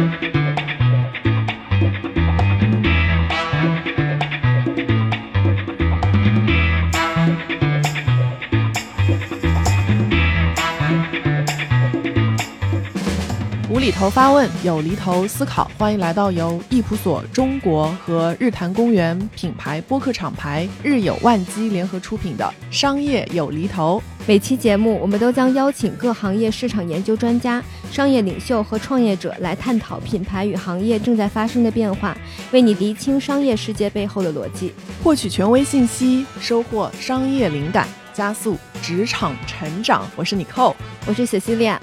无厘头发问，有厘头思考，欢迎来到由易普所中国和日坛公园品牌播客厂牌日有万机联合出品的《商业有厘头》。每期节目，我们都将邀请各行业市场研究专家、商业领袖和创业者来探讨品牌与行业正在发生的变化，为你厘清商业世界背后的逻辑，获取权威信息，收获商业灵感，加速职场成长。我是 Nicole，我是 Cecilia。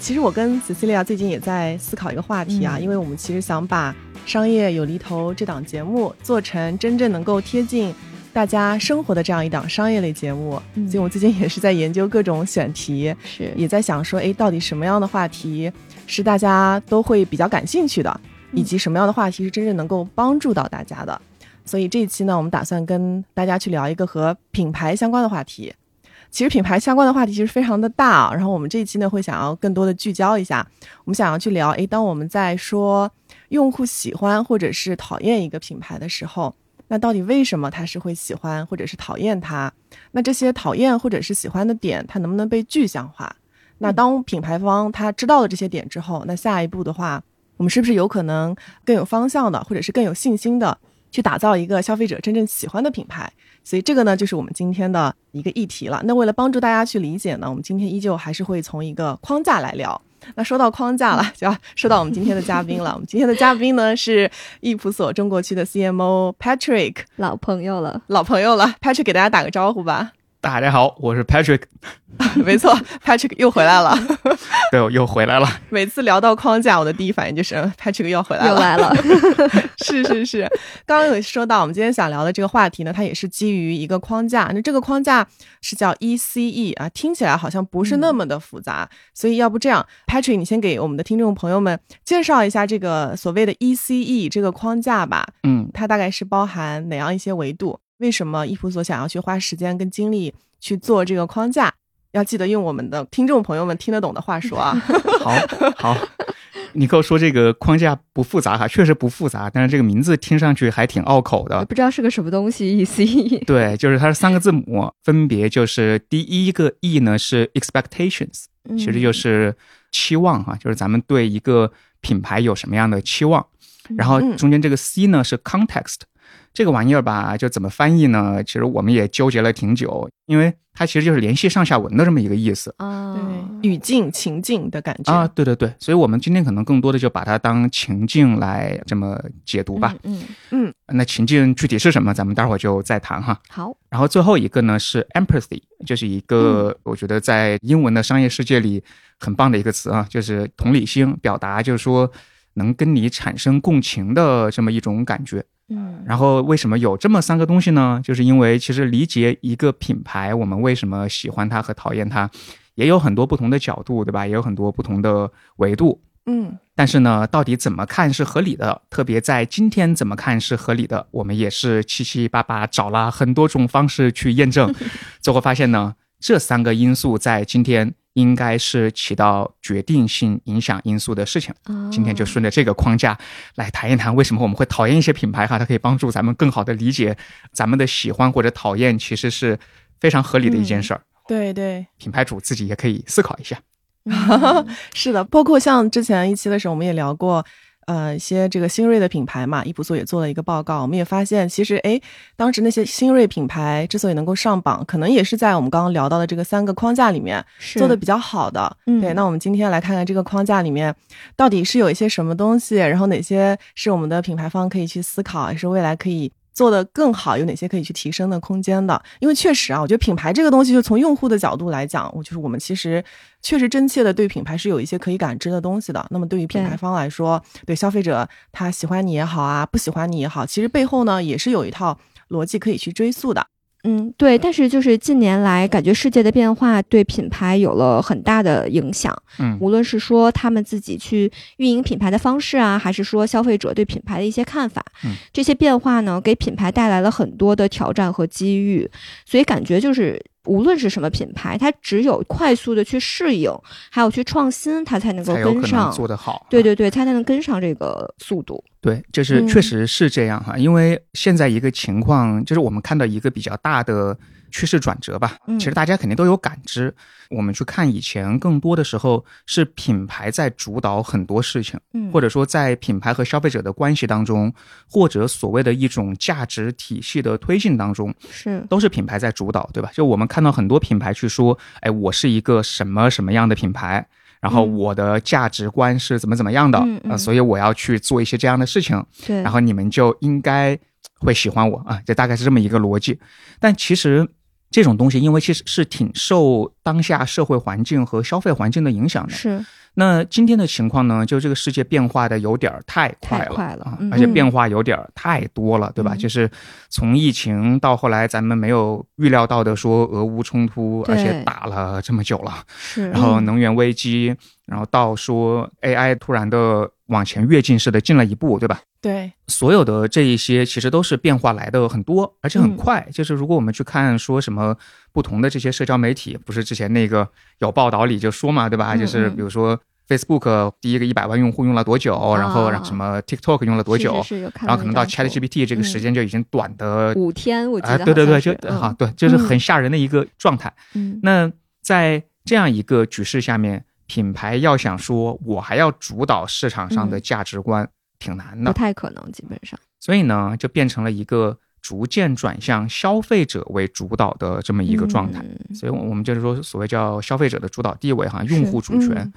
其实我跟 Cecilia 最近也在思考一个话题啊，因为我们其实想把《商业有厘头》这档节目做成真正能够贴近大家生活的这样一档商业类节目，所以我最近也是在研究各种选题，是也在想说，哎，到底什么样的话题是大家都会比较感兴趣的，以及什么样的话题是真正能够帮助到大家的。所以这一期呢，我们打算跟大家去聊一个和品牌相关的话题。其实品牌相关的话题其实非常的大，然后我们这一期呢会想要更多的聚焦一下，我们想要去聊，诶，当我们在说用户喜欢或者是讨厌一个品牌的时候，那到底为什么他是会喜欢或者是讨厌它？那这些讨厌或者是喜欢的点，它能不能被具象化？那当品牌方他知道了这些点之后，那下一步的话，我们是不是有可能更有方向的，或者是更有信心的去打造一个消费者真正喜欢的品牌？所以这个呢，就是我们今天的一个议题了。那为了帮助大家去理解呢，我们今天依旧还是会从一个框架来聊。那说到框架了，就要说到我们今天的嘉宾了。我们今天的嘉宾呢是易普所中国区的 CMO Patrick，老朋友了，老朋友了。Patrick 给大家打个招呼吧。大家好，我是 Patrick。没错，Patrick 又回来了。对，我又回来了。每次聊到框架，我的第一反应就是 Patrick 又回来了。又来了。是是是，刚刚有说到，我们今天想聊的这个话题呢，它也是基于一个框架。那这个框架是叫 ECE 啊，听起来好像不是那么的复杂。所以要不这样，Patrick，你先给我们的听众朋友们介绍一下这个所谓的 ECE 这个框架吧。嗯，它大概是包含哪样一些维度？为什么易普所想要去花时间跟精力去做这个框架？要记得用我们的听众朋友们听得懂的话说啊。好，好，你跟我说这个框架不复杂哈，确实不复杂，但是这个名字听上去还挺拗口的，不知道是个什么东西。EC 对，就是它是三个字母，分别就是第一个 E 呢是 expectations，其实就是期望哈，就是咱们对一个品牌有什么样的期望，然后中间这个 C 呢是 context。这个玩意儿吧，就怎么翻译呢？其实我们也纠结了挺久，因为它其实就是联系上下文的这么一个意思啊，对，语境、情境的感觉啊，对对对，所以我们今天可能更多的就把它当情境来这么解读吧。嗯嗯，那情境具体是什么，咱们待会儿就再谈哈。好，然后最后一个呢是 empathy，就是一个我觉得在英文的商业世界里很棒的一个词啊，就是同理心，表达就是说能跟你产生共情的这么一种感觉。嗯，然后为什么有这么三个东西呢？就是因为其实理解一个品牌，我们为什么喜欢它和讨厌它，也有很多不同的角度，对吧？也有很多不同的维度。嗯，但是呢，到底怎么看是合理的？特别在今天怎么看是合理的？我们也是七七八八找了很多种方式去验证，最后发现呢，这三个因素在今天。应该是起到决定性影响因素的事情。今天就顺着这个框架来谈一谈，为什么我们会讨厌一些品牌哈？它可以帮助咱们更好的理解咱们的喜欢或者讨厌，其实是非常合理的一件事儿。对对，品牌主自己也可以思考一下。是的，包括像之前一期的时候，我们也聊过。呃，一些这个新锐的品牌嘛，易普索也做了一个报告，我们也发现，其实哎，当时那些新锐品牌之所以能够上榜，可能也是在我们刚刚聊到的这个三个框架里面做的比较好的。对，那我们今天来看看这个框架里面到底是有一些什么东西，然后哪些是我们的品牌方可以去思考，也是未来可以。做的更好，有哪些可以去提升的空间的？因为确实啊，我觉得品牌这个东西，就从用户的角度来讲，我就是我们其实确实真切的对品牌是有一些可以感知的东西的。那么对于品牌方来说，对消费者他喜欢你也好啊，不喜欢你也好，其实背后呢也是有一套逻辑可以去追溯的。嗯，对，但是就是近年来，感觉世界的变化对品牌有了很大的影响。嗯，无论是说他们自己去运营品牌的方式啊，还是说消费者对品牌的一些看法，嗯，这些变化呢，给品牌带来了很多的挑战和机遇。所以感觉就是无论是什么品牌，它只有快速的去适应，还有去创新，它才能够跟上。做得好。对对对，它才能跟上这个速度。对，就是嗯确实是这样哈，因为现在一个情况就是我们看到一个比较大的趋势转折吧，嗯其实大家肯定都有感知。我们去看以前，更多的时候是品牌在主导很多事情，嗯，或者说在品牌和消费者的关系当中，或者所谓的一种价值体系的推进当中，是都是品牌在主导，对吧？就我们看到很多品牌去说，哎，我是一个什么什么样的品牌。然后嗯我的价值观是怎么怎么样的，嗯嗯呃，所以我要去做一些这样的事情，对，然后你们就应该会喜欢我啊，这大概是这么一个逻辑。但其实这种东西，因为其实是挺受当下社会环境和消费环境的影响的。是。那今天的情况呢，就这个世界变化的有点儿太快了，太快了。啊嗯，而且变化有点儿太多了，对吧？嗯。就是从疫情到后来咱们没有预料到的说俄乌冲突，而且打了这么久了，是，然后能源危机，然后到说 AI 突然的往前跃进式的进了一步，对吧？对，所有的这一些其实都是变化来的很多，而且很嗯。快。就是如果我们去看说什么不同的这些社交媒体，不是之前那个有报道里就说嘛，对吧？嗯就是嗯。比如说 Facebook 第一个一百万用户用了多久，然后让什么 TikTok 用了多久，啊是是是然后可能到 ChatGPT 这个时间就已经短的五天，我记啊，得对对对，就好像是好，对，就是很吓人的一个状态。嗯。那在这样一个局势下面，品牌要想说我还要主导市场上的嗯价值观，挺难的不。太可能，基本上所以呢，就变成了一个逐渐转向消费者为主导的这么一个状态。嗯所以，我们就是说，所谓叫消费者的主导地位哈，是用户主权。嗯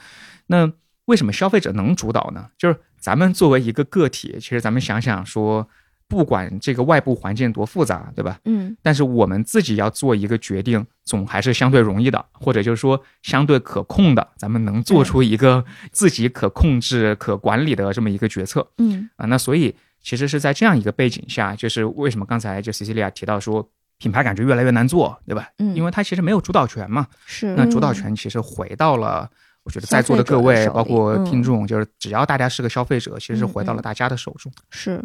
那为什么消费者能主导呢？就是咱们作为一个个体，其实咱们想想说，不管这个外部环境多复杂，对吧？嗯但是我们自己要做一个决定，总还是相对容易的，或者就是说相对可控的，咱们能做出一个自己可控制、可管理的这么一个决策。嗯啊，那所以其实是在这样一个背景下，就是为什么刚才就 Cecilia 提到说品牌感觉越来越难做，对吧？嗯，因为它其实没有主导权嘛。是那主导嗯权其实回到了，我觉得在座的各位，包括嗯听众，就是只要大家是个消费者，其实回到了大家的手中。是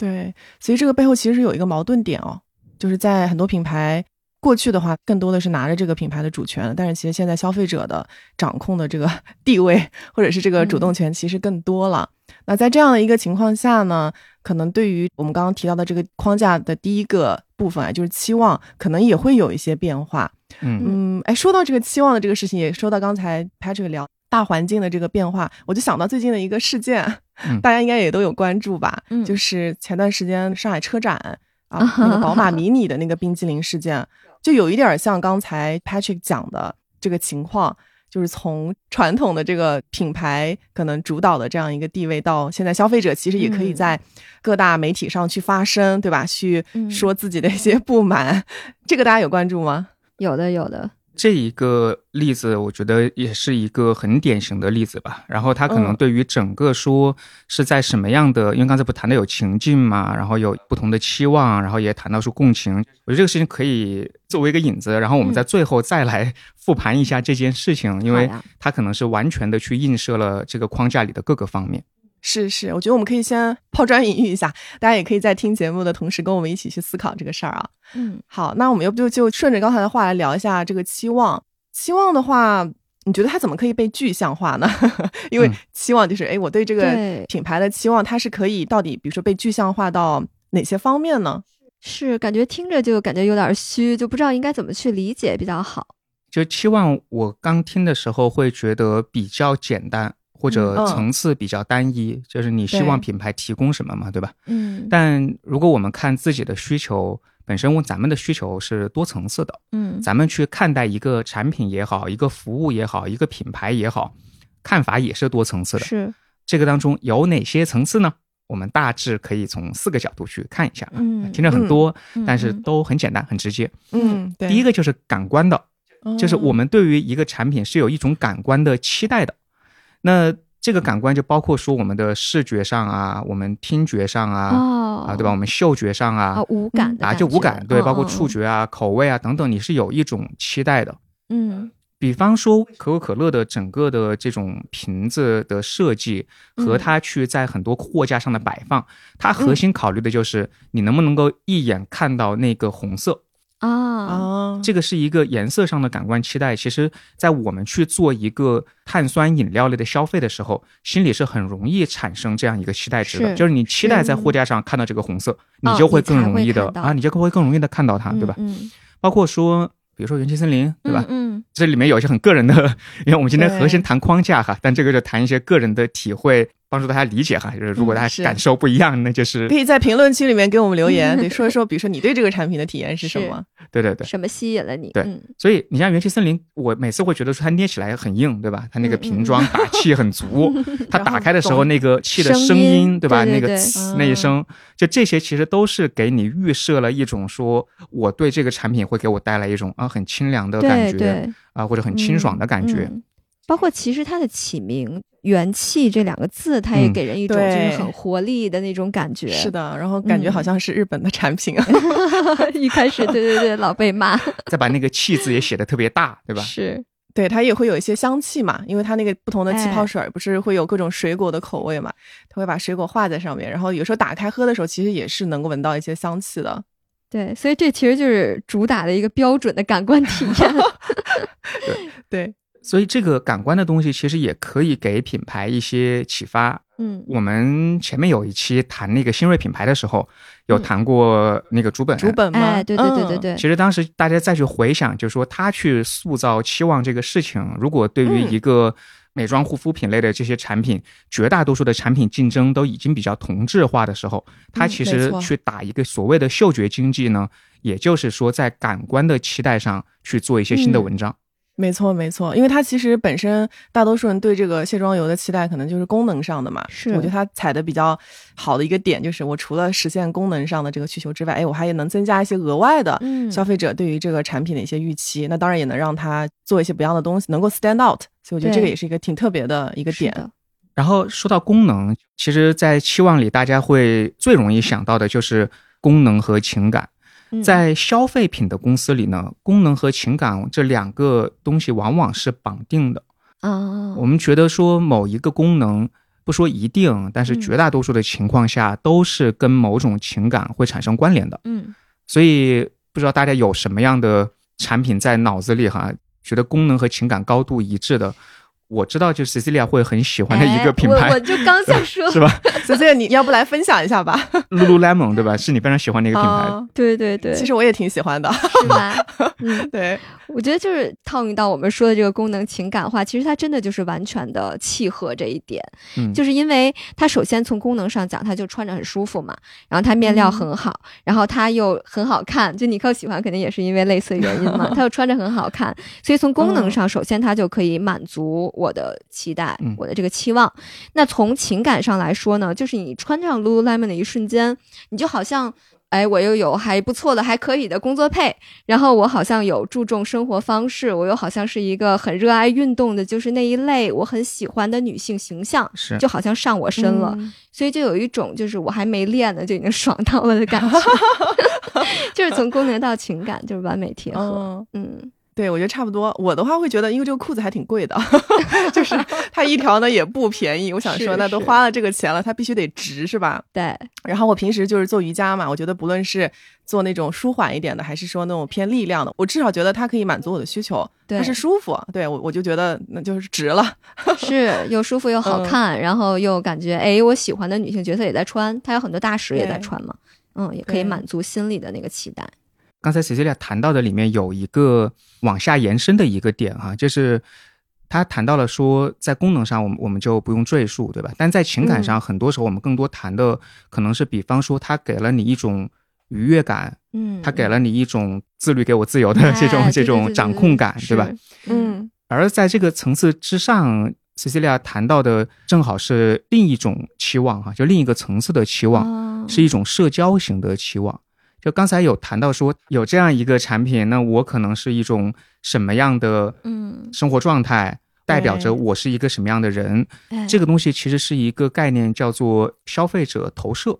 对，所以这个背后其实有一个矛盾点哦，就是在很多品牌过去的话，更多的是拿着这个品牌的主权，但是其实现在消费者的掌控的这个 地位或者是这个主动权其实更多了。那在这样的一个情况下呢，可能对于我们刚刚提到的这个框架的第一个部分啊，就是期望，可能也会有一些变化。嗯嗯，哎，说到这个期望的这个事情，也说到刚才 Patrick 聊大环境的这个变化，我就想到最近的一个事件，嗯大家应该也都有关注吧？嗯就是前段时间上海车展啊，那个宝马迷你的那个冰激凌事件，就有一点像刚才 Patrick 讲的这个情况。就是从传统的这个品牌可能主导的这样一个地位，到现在消费者其实也可以嗯在各大媒体上去发声，对吧？去嗯说自己的一些不满，这个大家有关注吗？有的有的，这一个例子，我觉得也是一个很典型的例子吧。然后他可能嗯对于整个说是在什么样的，因为刚才不谈的有情境嘛，然后有不同的期望，然后也谈到说共情。我觉得这个事情可以作为一个引子，然后我们在最后再来复盘一下这件事情，因为它可能是完全的去映射了这个框架里的各个方面。是是，我觉得我们可以先 抛砖引玉一下，大家也可以在听节目的同时跟我们一起去思考这个事儿啊。嗯好，那我们要不就就顺着刚才的话来聊一下这个期望。期望的话，你觉得它怎么可以被具象化呢？因为嗯期望就是，哎，我对这个品牌的期望，它是可以到底，比如说被具象化到哪些方面呢？是感觉听着就感觉有点虚，就不知道应该怎么去理解比较好。就期望我刚听的时候会觉得比较简单，或者嗯层次比较单一，就是你希望品牌提供什么嘛，对吧？嗯但如果我们看自己的需求本身，咱们的需求是多层次的，嗯咱们去看待一个产品也好，一个服务也好，一个品牌也好，看法也是多层次的。是这个当中有哪些层次呢？我们大致可以从四个角度去看一下。嗯听着很多，嗯但是嗯都很简单、很直接。嗯，对，第一个就是感官的，就是我们们对于一个产品是有一种感官的期待的。那这个感官就包括说我们的视觉上啊，我们听觉上啊，哦啊，对吧？我们嗅觉上啊，啊无感的啊，就无感，对，嗯包括嗯触觉啊、口味啊等等，你是有一种期待的。嗯比方说可口可乐的整个的这种瓶子的设计和嗯它去在很多货架上的摆放，它核心考虑的就是你能不能够一眼看到那个红色。啊，啊，这个是一个颜色上的感官期待。其实，在我们去做一个碳酸饮料类的消费的时候，心里是很容易产生这样一个期待值的，是就是你期待在货架上看到这个红色，你就会更容易的、啊，你就会更容易的看到它，对吧？嗯，包括说，比如说元气森林，嗯对吧？嗯，这里面有一些很个人的，因为我们今天核心谈框架哈，但这个就谈一些个人的体会，帮助大家理解哈。就是如果大家感受不一样，那就是可以在评论区里面给我们留言，对，说一说，比如说你对这个产品的体验是什么？对对对。什么吸引了你？对嗯所以你像元气森林，我每次会觉得说它捏起来很硬，对吧？它那个瓶装打气很足，它打开的时候那个气的声声音，对吧？那个那一声，就这些其实都是给你预设了一种说我对这个产品会给我带来一种啊很清凉的感觉对对，啊，或者很清爽的感觉。嗯包括其实它的起名“元气”这两个字，它也嗯给人一种就是很活力的那种感觉。是的，然后感觉嗯好像是日本的产品啊。一开始对对对，老被骂。再把那个气字也写的特别大，对吧？是，对，它也会有一些香气嘛，因为它那个不同的气泡哎水儿不是会有各种水果的口味嘛，它会把水果画在上面，然后有时候打开喝的时候，其实也是能够闻到一些香气的。对，所以这其实就是主打的一个标准的感官体验。对，所以这个感官的东西其实也可以给品牌一些启发。嗯，我们前面有一期谈那个新锐品牌的时候，有嗯谈过那个竹本。竹本吗？哎，对对对对嗯，对，其实当时大家再去回想，就是说他去塑造期望这个事情，如果对于嗯一个美妆护肤品类的这些产品，绝大多数的产品竞争都已经比较同质化的时候，他其实去打一个所谓的嗅觉经济呢，也就是说在感官的期待上去做一些新的嗯文章。没错没错，因为它其实本身大多数人对这个卸妆油的期待可能就是功能上的嘛。是我觉得它踩的比较好的一个点就是，我除了实现功能上的这个需求之外，哎，我还能增加一些额外的嗯消费者对于这个产品的一些预期。那当然也能让它做一些不一样的东西，能够 stand out。所以我觉得这个也是一个挺特别的一个点。然后说到功能，其实，在期望里，大家会最容易想到的就是功能和情感。嗯在消费品的公司里呢，功能和情感这两个东西往往是绑定的。啊，我们觉得说某一个功能，不说一定，但是嗯绝大多数的情况下都是跟某种情感会产生关联的。嗯所以不知道大家有什么样的产品在脑子里哈，觉得功能和情感高度一致的。我知道，就 Cecilia 会很喜欢的一个品牌，哎我我就刚想 说，是吧所以这个你要不来分享一下吧？？Lululemon 对吧？是你非常喜欢的一个品牌。啊对对对，其实我也挺喜欢的。是吧？嗯，对，我觉得就是套用到我们说的这个功能情感化，其实它真的就是完全的契合这一点，嗯，就是因为它首先从功能上讲，它就穿着很舒服嘛，然后它面料很好，然后它又很好看，就你靠喜欢肯定也是因为类似原因嘛，它又穿着很好看，所以从功能上，首先它就可以满足我的期待，嗯我的这个期望。那从情感上来说呢，就是你穿上 Lululemon 的一瞬间，你就好像。哎，我又有还不错的、还可以的工作配，然后我好像有注重生活方式，我又好像是一个很热爱运动的，就是那一类我很喜欢的女性形象，是就好像上我身了，嗯所以就有一种就是我还没练呢就已经爽到了的感觉，就是从功能到情感就是完美贴合。嗯，嗯，对，我觉得差不多。我的话会觉得，因为这个裤子还挺贵的，就是它一条呢也不便宜。我想说，那都花了这个钱了，它必须得值，是吧？对，然后我平时就是做瑜伽嘛，我觉得不论是做那种舒缓一点的，还是说那种偏力量的，我至少觉得它可以满足我的需求，对它是舒服，对我我就觉得那就是值了。是又舒服又好嗯看，然后又感觉哎，我喜欢的女性角色也在穿，它有很多大使也在穿嘛，嗯，也可以满足心里的那个期待。刚才 Cecilia 谈到的里面有一个往下延伸的一个点哈、就是他谈到了说，在功能上我们我们就不用赘述，对吧？但在情感上，很多时候我们更多谈的可能是，比方说他给了你一种愉悦感，嗯，他给了你一种自律给我自由的哎 这种、这种掌控感，是对吧？？嗯，而在这个层次之上，Cecilia 谈到的正好是另一种期望哈、就另一个层次的期望。哦是一种社交型的期望。就刚才有谈到说，有这样一个产品，那我可能是一种什么样的嗯，生活状态，代表着我是一个什么样的人。哎这个东西其实是一个概念，叫做消费者投射。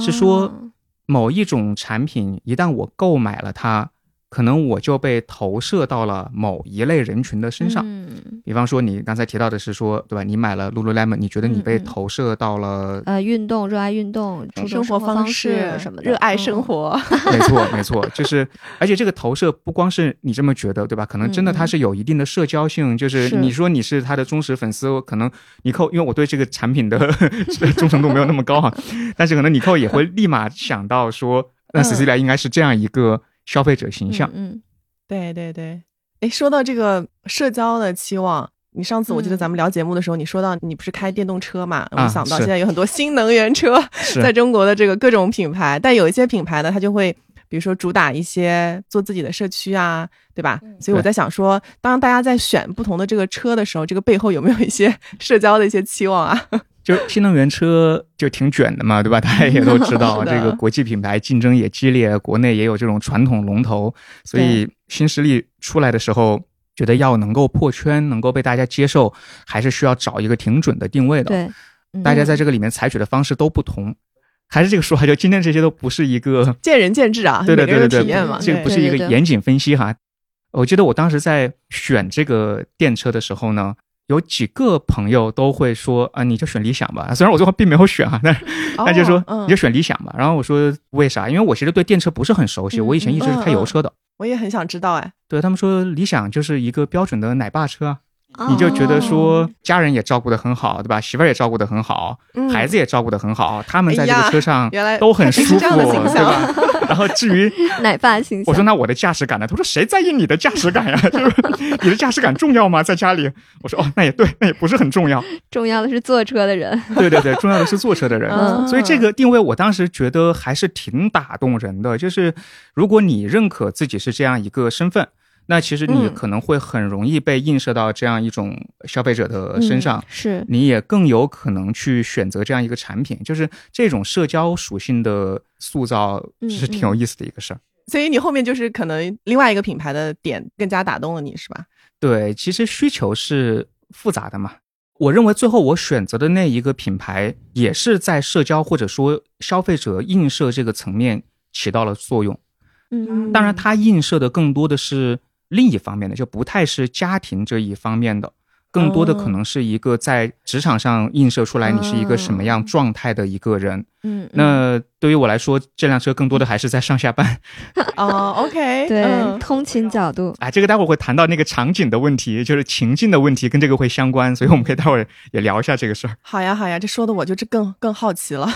是说哦某一种产品，一旦我购买了它，可能我就被投射到了某一类人群的身上。嗯比方说，你刚才提到的是说，对吧？你买了 Lululemon，你觉得你被投射到了？呃，运动，热爱运动，生活方式什么的，热爱生嗯。活。没错，没错，就是，而且这个投射不光是你这么觉得，对吧？可能真的嗯嗯它是有一定的社交性，就是是你说你是他的忠实粉丝，可能你扣，因为我对这个产品的 忠诚度没有那么高啊，但是可能你扣也会立马想到说，那嗯 Cecilia 应该是这样一个消费者形象。嗯，对对对，哎，说到这个社交的期望，你上次我记得嗯咱们聊节目的时候，你说到你不是开电动车嘛？我啊想到现在有很多新能源车 在中国的这个各种品牌，但有一些品牌呢，它就会比如说主打一些做自己的社区啊，对吧？嗯所以我在想说，当大家在选不同的这个车的时候，这个背后有没有一些 社交的一些期望啊？就新能源车就挺卷的嘛，对吧？大家也都知道，这个国际品牌竞争也激烈，国内也有这种传统龙头，所以新势力出来的时候，觉得要能够破圈，能够被大家接受，还是需要找一个挺准的定位的。对，嗯大家在这个里面采取的方式都不同。还是这个说法，就今天这些都不是一个见仁见智啊，对对对对对，体验嘛。这个不是一个严谨分析哈。我记得我当时在选这个电车的时候呢，有几个朋友都会说啊，你就选理想吧。虽然我最后并没有选啊，但是他就说、你就选理想吧。然后我说为啥？因为我其实对电车不是很熟悉，嗯我以前一直是开油车的。我也很想知道哎，对他们说，理想就是一个标准的奶爸车啊，哦你就觉得说家人也照顾得很好，对吧？媳妇儿也照顾得很好，嗯孩子也照顾得很好，他们在这个车上都很舒服，对吧？然后至于 奶爸形象。我说那我的驾驶感呢？他说谁在意你的驾驶感呀？就是你的驾驶感重要吗？在家里，我说哦，那也对，那也不是很重要。重要的是坐车的人。对对对，重要的是坐车的人。嗯所以这个定位，我当时觉得还是挺打动人的。就是如果你认可自己是这样一个身份，那其实你嗯可能会很容易被映射到这样一种消费者的身上。嗯是，你也更有可能去选择这样一个产品，就是这种社交属性的塑造嗯是挺有意思的一个事儿。所以你后面就是可能另外一个品牌的点更加打动了你，是吧？对，其实需求是复杂的嘛。我认为最后我选择的那一个品牌，也是在社交或者说消费者映射这个层面起到了作用。嗯，当然，它映射的更多的是另一方面的，就不太是家庭这一方面的，更多的可能是一个在职场上映射出来你是一个什么样状态的一个人。嗯，嗯那对于我来说，这辆车更多的还是在上下班。哦，OK，对嗯通勤角度，哎，这个待会儿会谈到那个场景的问题，就是情境的问题，跟这个会相关，所以我们可以待会儿也聊一下这个事儿。好呀，好呀，这说的我就这更更好奇了。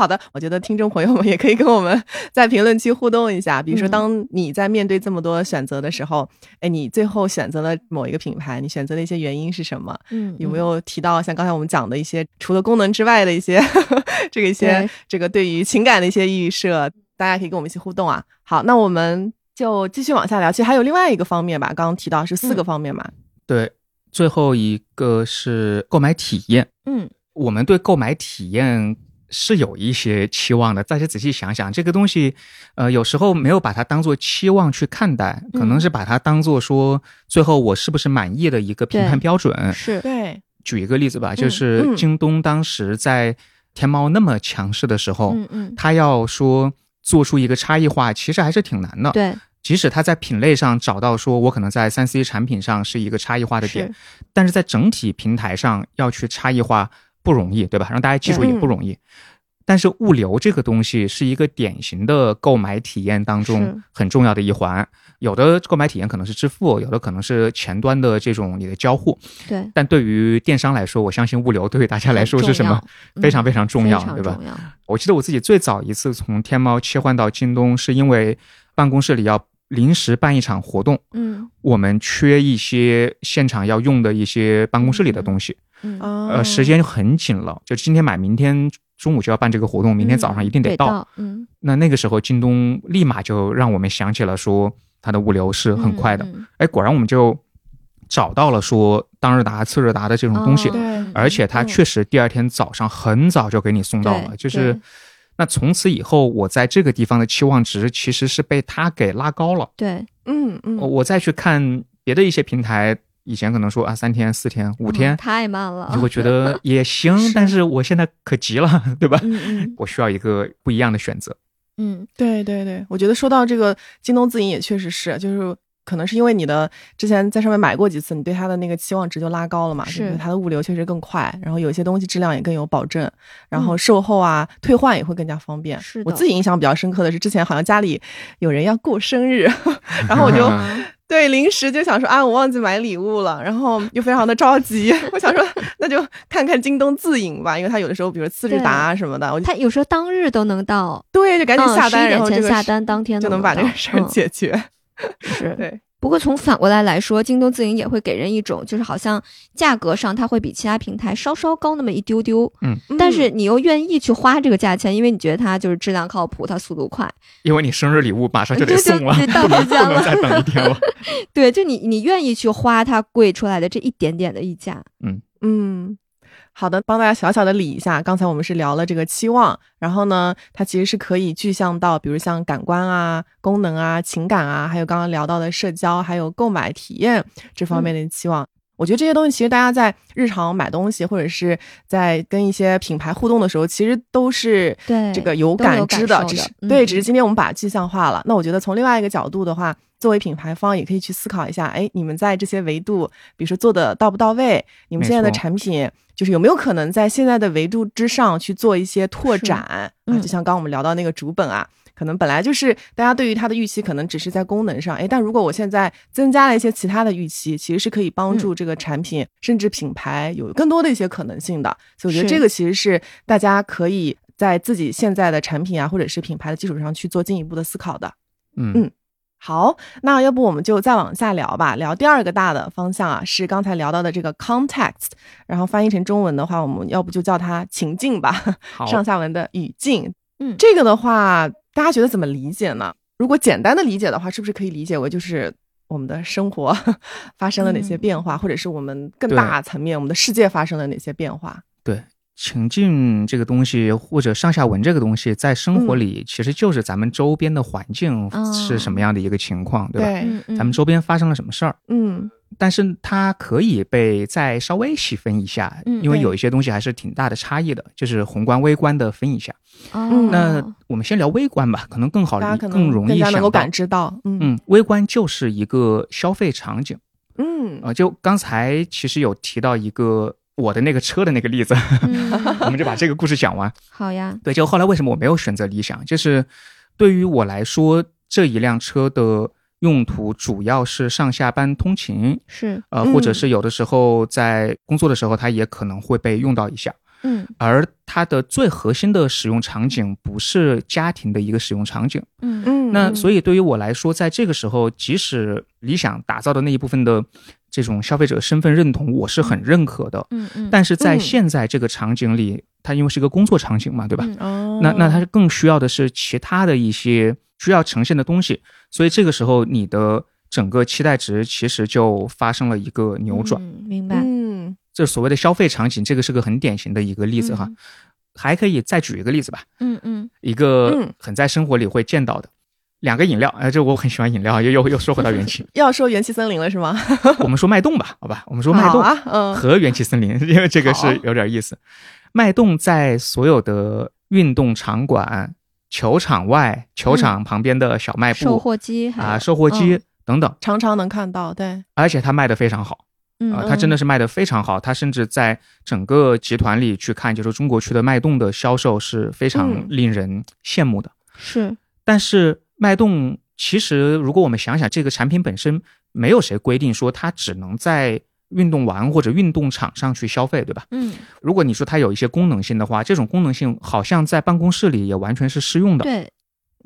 好的，我觉得听众朋友们也可以跟我们在评论区互动一下。比如说，嗯当你在面对这么多选择的时候，哎，你最后选择了某一个品牌，你选择的一些原因是什么？嗯，有没有提到像刚才我们讲的一些除了功能之外的一些这个一些这个对于情感的一些预设？大家可以跟我们一起互动啊。好，那我们就继续往下聊。其实还有另外一个方面吧，刚刚提到是四个嗯方面嘛。对，最后一个是购买体验。嗯我们对购买体验是有一些期望的，大家仔细想想，这个东西，呃，有时候没有把它当做期望去看待，可能是把它当做说最后我是不是满意的一个评判标准。是，对，举一个例子吧，就是嗯。京东当时在天猫那么强势的时候，嗯嗯，它要说做出一个差异化，其实还是挺难的。对，即使他在品类上找到说我可能在三 C 产品上是一个差异化的点是，但是在整体平台上要去差异化不容易，对吧？让大家记住也不容易。但是物流这个东西是一个典型的购买体验当中很重要的一环。有的购买体验可能是支付，有的可能是前端的这种你的交互。对，但对于电商来说，我相信物流对于大家来说是什么？嗯非常非常重要，对吧？我记得我自己最早一次从天猫切换到京东，是因为办公室里要临时办一场活动，嗯我们缺一些现场要用的一些办公室里的东西，嗯，啊呃，时间就很紧了，就今天买，明天中午就要办这个活动，明天早上一定得得到。，嗯，那那个时候，京东立马就让我们想起了说它的物流是很快的，嗯，哎，果然我们就找到了说当日达、次日达的这种东西，哦而且它确实第二天早上很早就给你送到了，就是。那从此以后，我在这个地方的期望值其实是被它给拉高了。对，嗯嗯，我再去看别的一些平台，以前可能说啊三天、四天、五天嗯，太慢了，就会觉得 也行，但是我现在可急了，对吧？嗯嗯，我需要一个不一样的选择。嗯对对对，我觉得说到这个京东自营也确实是，就是可能是因为你的之前在上面买过几次，你对它的那个期望值就拉高了嘛，是就是它的物流确实更快，然后有些东西质量也更有保证，然后售后啊、退换也会更加方便。嗯是我自己印象比较深刻的是，之前好像家里有人要过生日，然后我就嗯对临时就想说啊，我忘记买礼物了，然后又非常的着急，我想说那就看看京东自营吧，因为它有的时候比如次日达啊什么的，我就它有时候当日都能到，对就赶紧下单，嗯、然后这个点前下单，当天就能把这个事儿嗯解决。是对，不过从反过来来说，京东自营也会给人一种就是好像价格上它会比其他平台稍稍高那么一丢丢，嗯但是你又愿意去花这个价钱，因为你觉得它就是质量靠谱，它速度快。因为你生日礼物马上就得送了，就 到不能时间了不能再等一天了。对，就你你愿意去花它贵出来的这一点点的溢价。嗯嗯，好的，帮大家小小的理一下。刚才我们是聊了这个期望，然后呢，它其实是可以具象到，比如像感官啊、功能啊、情感啊，还有刚刚聊到的社交，还有购买体验这方面的期望。我觉得这些东西其实大家在日常买东西，或者是在跟一些品牌互动的时候，其实都是对这个有感知的只是、嗯对，只是今天我们把它具象化了。那我觉得从另外一个角度的话，作为品牌方也可以去思考一下，哎，你们在这些维度，比如说做的到不到位，你们现在的产品就是有没有可能在现在的维度之上去做一些拓是展啊？嗯就像刚刚我们聊到那个主本啊。可能本来就是大家对于它的预期，可能只是在功能上，哎，但如果我现在增加了一些其他的预期，其实是可以帮嗯助这个产品、甚至品牌有更多的一些可能性的。所以我觉得这个其实是大家可以在自己现在的产品啊，或者是品牌的基础上去做进一步的思考的。嗯嗯好，那要不我们就再往下聊吧，聊第二个大的方向啊，是刚才聊到的这个 context，然后翻译成中文的话，我们要不就叫它情境吧，上下文的语境。嗯这个的话，大家觉得怎么理解呢？如果简单的理解的话，是不是可以理解为就是我们的生活 发生了哪些变化，或者是我们更大层面我们的世界发生了哪些变化？对。情境这个东西，或者上下文这个东西，在生活里其实就是咱们周边的环境哦是什么样的一个情况，对吧？咱们周边发生了什么事儿？嗯但是它可以被再稍微细分一下，嗯因为有一些东西还是挺大的差异的，就是宏观、微观的分一下。嗯那我们先聊微观吧，可能更好更容易能够感。知到，嗯嗯，微观就是一个消费场景嗯啊、呃就刚才其实有提到一个我的那个车的那个例子，嗯。我们就把这个故事讲完。好呀，对，就后来为什么我没有选择理想，就是对于我来说，这一辆车的用途主要是上下班通勤，是。呃，嗯或者是有的时候在工作的时候，它也可能会被用到一下。嗯。而它的最核心的使用场景不是家庭的一个使用场景。嗯。嗯，那所以以对于我来说，在这个时候，即使理想打造的那一部分的这种消费者身份认同，我是很认可的。嗯嗯，但是在嗯现在这个场景里，它因为是一个工作场景嘛，对吧？那那它更需要的是其他的一些需要呈现的东西，所以这个时候你的整个期待值其实就发生了一个扭转。嗯明白嗯这所谓的消费场景，这个是个很典型的一个例子哈。嗯还可以再举一个例子吧，嗯嗯一个嗯很在生活里会见到的。两个饮料，哎，这我很喜欢饮料，又又又说回到元气。要说元气森林了是吗？我们说脉动吧，好吧，我们说脉动啊，嗯和元气森林，因为这个是有点意思。脉动在所有的运动场馆、球场外、球场旁边的小卖部、售货机啊、售货机、嗯等等，常常能看到，对，而且它卖的非常好嗯啊、它真的是卖的非常好。它甚至在整个集团里去看，就是中国区的脉动的销售是非常嗯令人羡慕的。是但是脉动其实，如果我们想想，这个产品本身没有谁规定说它只能在运动完或者运动场上去消费，对吧？嗯如果你说它有一些功能性的话，这种功能性好像在办公室里也完全是适用的，对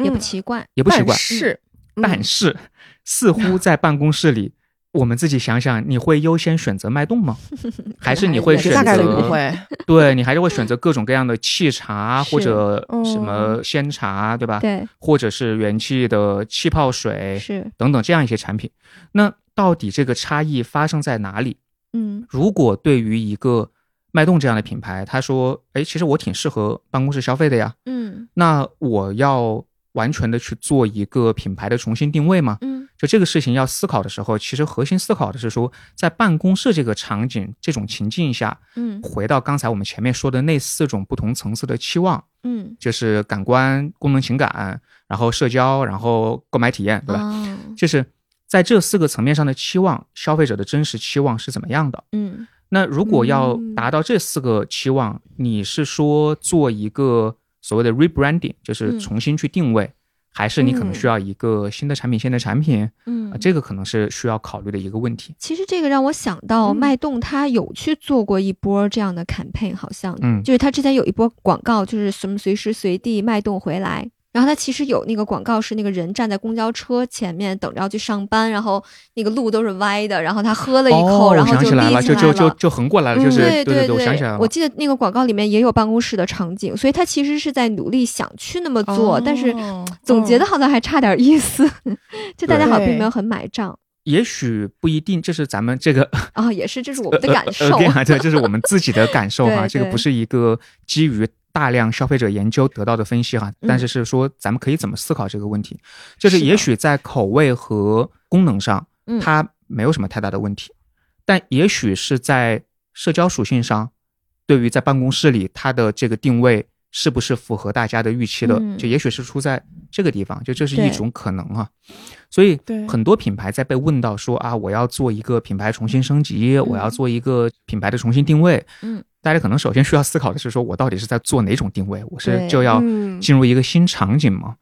也不嗯奇怪也不奇怪但。是，嗯但是，似乎在办公室里，我们自己想想，你会优先选择脉动吗？还是你会选择？大概率不会，对你还是会选择各种各样的气茶或者嗯什么鲜茶，对吧？对或者是元气的气泡水是等等这样一些产品。那到底这个差异发生在哪里？嗯如果对于一个脉动这样的品牌，他说：“哎，其实我挺适合办公室消费的呀。嗯”那我要完全的去做一个品牌的重新定位吗？嗯就这个事情要思考的时候，其实核心思考的是说，在办公室这个场景、这种情境下，嗯回到刚才我们前面说的那四种不同层次的期望，嗯，就是感官、功能、情感，然后社交，然后购买体验，对吧？哦就是在这四个层面上的期望，消费者的真实期望是怎么样的？嗯那如果要嗯达到这四个期望，你是说做一个所谓的 rebranding，就是嗯重新去定位，还是你可能需要一个新的产品、线的产品？嗯啊，这个可能是需要考虑的一个问题。其实这个让我想到，嗯脉动它有去做过一波这样的 campaign，好像，嗯就是它之前有一波广告，就是什么随时随地脉动回来。然后它其实有那个广告是那个人站在公交车前面等着要去上班，然后那个路都是歪的，然后他喝了一口，哦，然后就立起来了，就就就就横过来了，嗯就是对对对我想起来了。我记得那个广告里面也有办公室的场景，所以他其实是在努力想去那么做，但是哦总结的嗯。好像还差点意思，就大家好像并没有很买账。也许不一定，这是咱们这个啊、也是这是我 们的感受。呃，呃对，这是我们自己的感受哈，这个不是一个基于大量消费者研究得到的分析哈，嗯。但是是说咱们可以怎么思考这个问题，就是也许在口味和功能上嗯，它没有什么太大的问题，但也许是在社交属性上，对于在办公室里它的这个定位是不是符合大家的预期的，嗯就也许是出在这个地方，就这是一种可能啊。所以很多品牌在被问到说啊，我要做一个品牌重新升级，我要做一个品牌的重新定位，嗯，大家可能首先需要思考的是说，我到底是在做哪种定位？我是就要嗯进入一个新场景吗？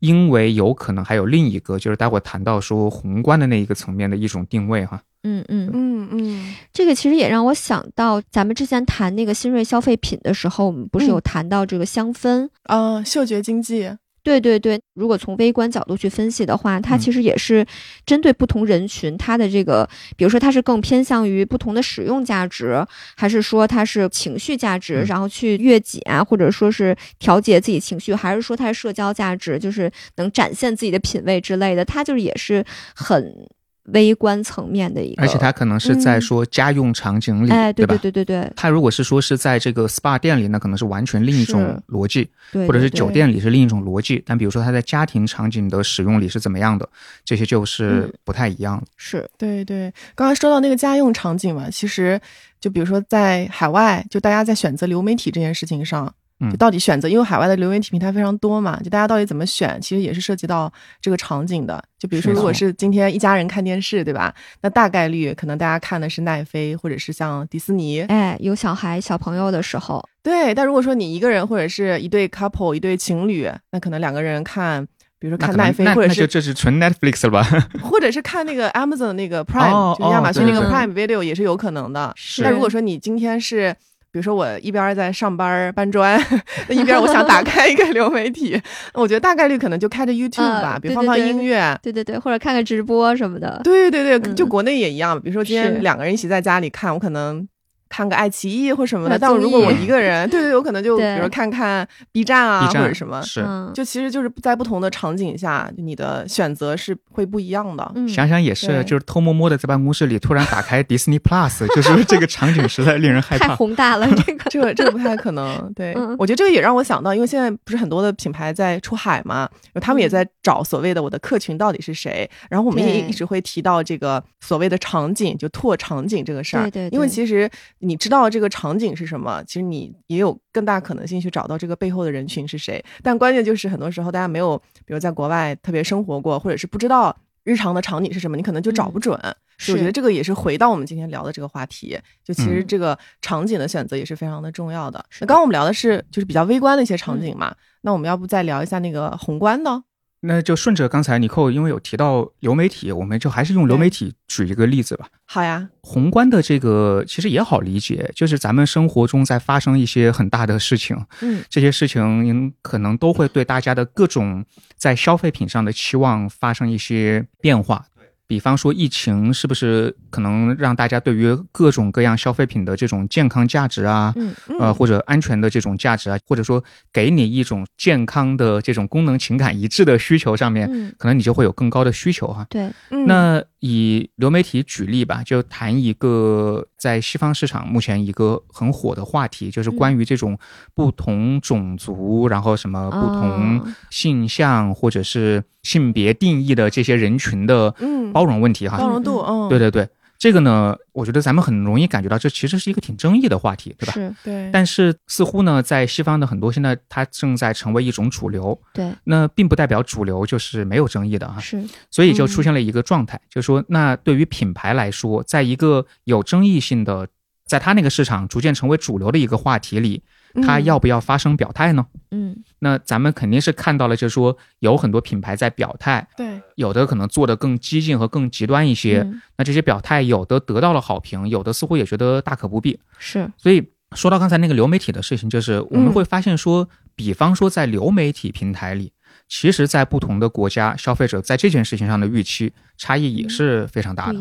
因为有可能还有另一个，就是待会儿谈到说宏观的那一个层面的一种定位哈。嗯嗯，嗯嗯这个其实也让我想到，咱们之前谈那个新锐消费品的时候，我们不是有嗯谈到这个香氛。啊，嗅觉经济，对对对，如果从微观角度去分析的话，它嗯。其实也是针对不同人群，它的这个，比如说它是更偏向于不同的使用价值，还是说它是情绪价值，嗯。然后去悦己啊，或者说是调节自己情绪，还是说它是社交价值，就是能展现自己的品味之类的，它就是也是很微观层面的一个，而且它可能是在嗯说家用场景里，哎，对吧？对对对对它如果是说是在这个 SPA 店里，那可能是完全另一种逻辑，对，或者是酒店里是另一种逻辑。但比如说它在家庭场景的使用里是怎么样的，这些就是嗯不太一样的。是对对，刚刚说到那个家用场景嘛，其实就比如说在海外，就大家在选择流媒体这件事情上，嗯就到底选择，因为海外的流媒体平台非常多嘛，就大家到底怎么选，其实也是涉及到这个场景的。就比如说，如果是今天一家人看电视，对吧？那大概率可能大家看的是奈飞，或者是像迪士尼。哎，有小孩小朋友的时候，对，但如果说你一个人或者是一对 couple 一对情侣，那可能两个人看。比如说看奈飞，或者是这是纯 Netflix 了吧？或者是看那个 Amazon 的那个 Prime，、哦就是亚马逊那个 Prime Video 也是有可能的。是那如果说你今天是，比如说我一边儿在上班儿搬砖，那一边儿我想打开一个流媒体，我觉得大概率可能就开着 YouTube 吧，呃比如放音乐。对对对，或者看看直播什么的，对对对，嗯就国内也一样。比如说今天两个人一起在家里看，我可能看个爱奇艺或什么的。呃但我如果我一个人，对对，有可能就比如看看 B 站啊 B 站或者什么。是。嗯，就其实就是在不同的场景下，你的选择是会不一样的。嗯想想也是，就是偷摸摸的在办公室里突然打开 Disney Plus，就是这个场景实在令人害怕太。宏大了，这个 这个这个不太可能。对，嗯我觉得这个也让我想到，因为现在不是很多的品牌在出海嘛，他们也在找所谓的我的客群到底是谁。然后我们也一直会提到这个所谓的场景，就拓场景这个事儿。对对对因为其实你知道这个场景是什么，其实你也有更大可能性去找到这个背后的人群是谁。但关键就是很多时候大家没有，比如在国外特别生活过，或者是不知道。日常的场景是什么，你可能就找不准。所以我觉得这个也是回到我们今天聊的这个话题，就其实嗯这个场景的选择也是非常的重要的。那刚刚我们聊的是就是比较微观的一些场景嘛，那我们要不再聊一下那个宏观的？那就顺着刚才尼寇因为有提到流媒体，我们就还是用流媒体举一个例子吧。好呀，宏观的这个其实也好理解，就是咱们生活中在发生一些很大的事情，嗯这些事情可能都会对大家的各种在消费品上的期望发生一些变化。比方说，疫情是不是可能让大家对于各种各样消费品的这种健康价值啊，嗯呃，或者安全的这种价值啊，或者说给你一种健康的这种功能情感一致的需求上面，嗯，可能你就会有更高的需求哈、对，嗯。那以流媒体举例吧，就谈一个在西方市场目前一个很火的话题，就是关于这种不同种族，然后什么不同哦。性向或者是性别定义的这些人群的嗯。包容问题哈。包容度，嗯，对对对，这个呢，我觉得咱们很容易感觉到这其实是一个挺争议的话题，对吧？是对，但是似乎呢，在西方的很多现在它正在成为一种主流，对那并不代表主流就是没有争议的啊。是所以就出现了一个状态，就是说，那对于品牌来说，在一个有争议性的，在它那个市场逐渐成为主流的一个话题里，它嗯要不要发声表态呢？嗯那咱们肯定是看到了，就是说有很多品牌在表态，对，有的可能做的更激进和更极端一些。嗯那这些表态有的得到了好评，有的似乎也觉得大可不必。是所以说到刚才那个流媒体的事情，就是我们嗯会发现说，比方说在流媒体平台里，其实，在不同的国家，消费者在这件事情上的预期差异也是非常大的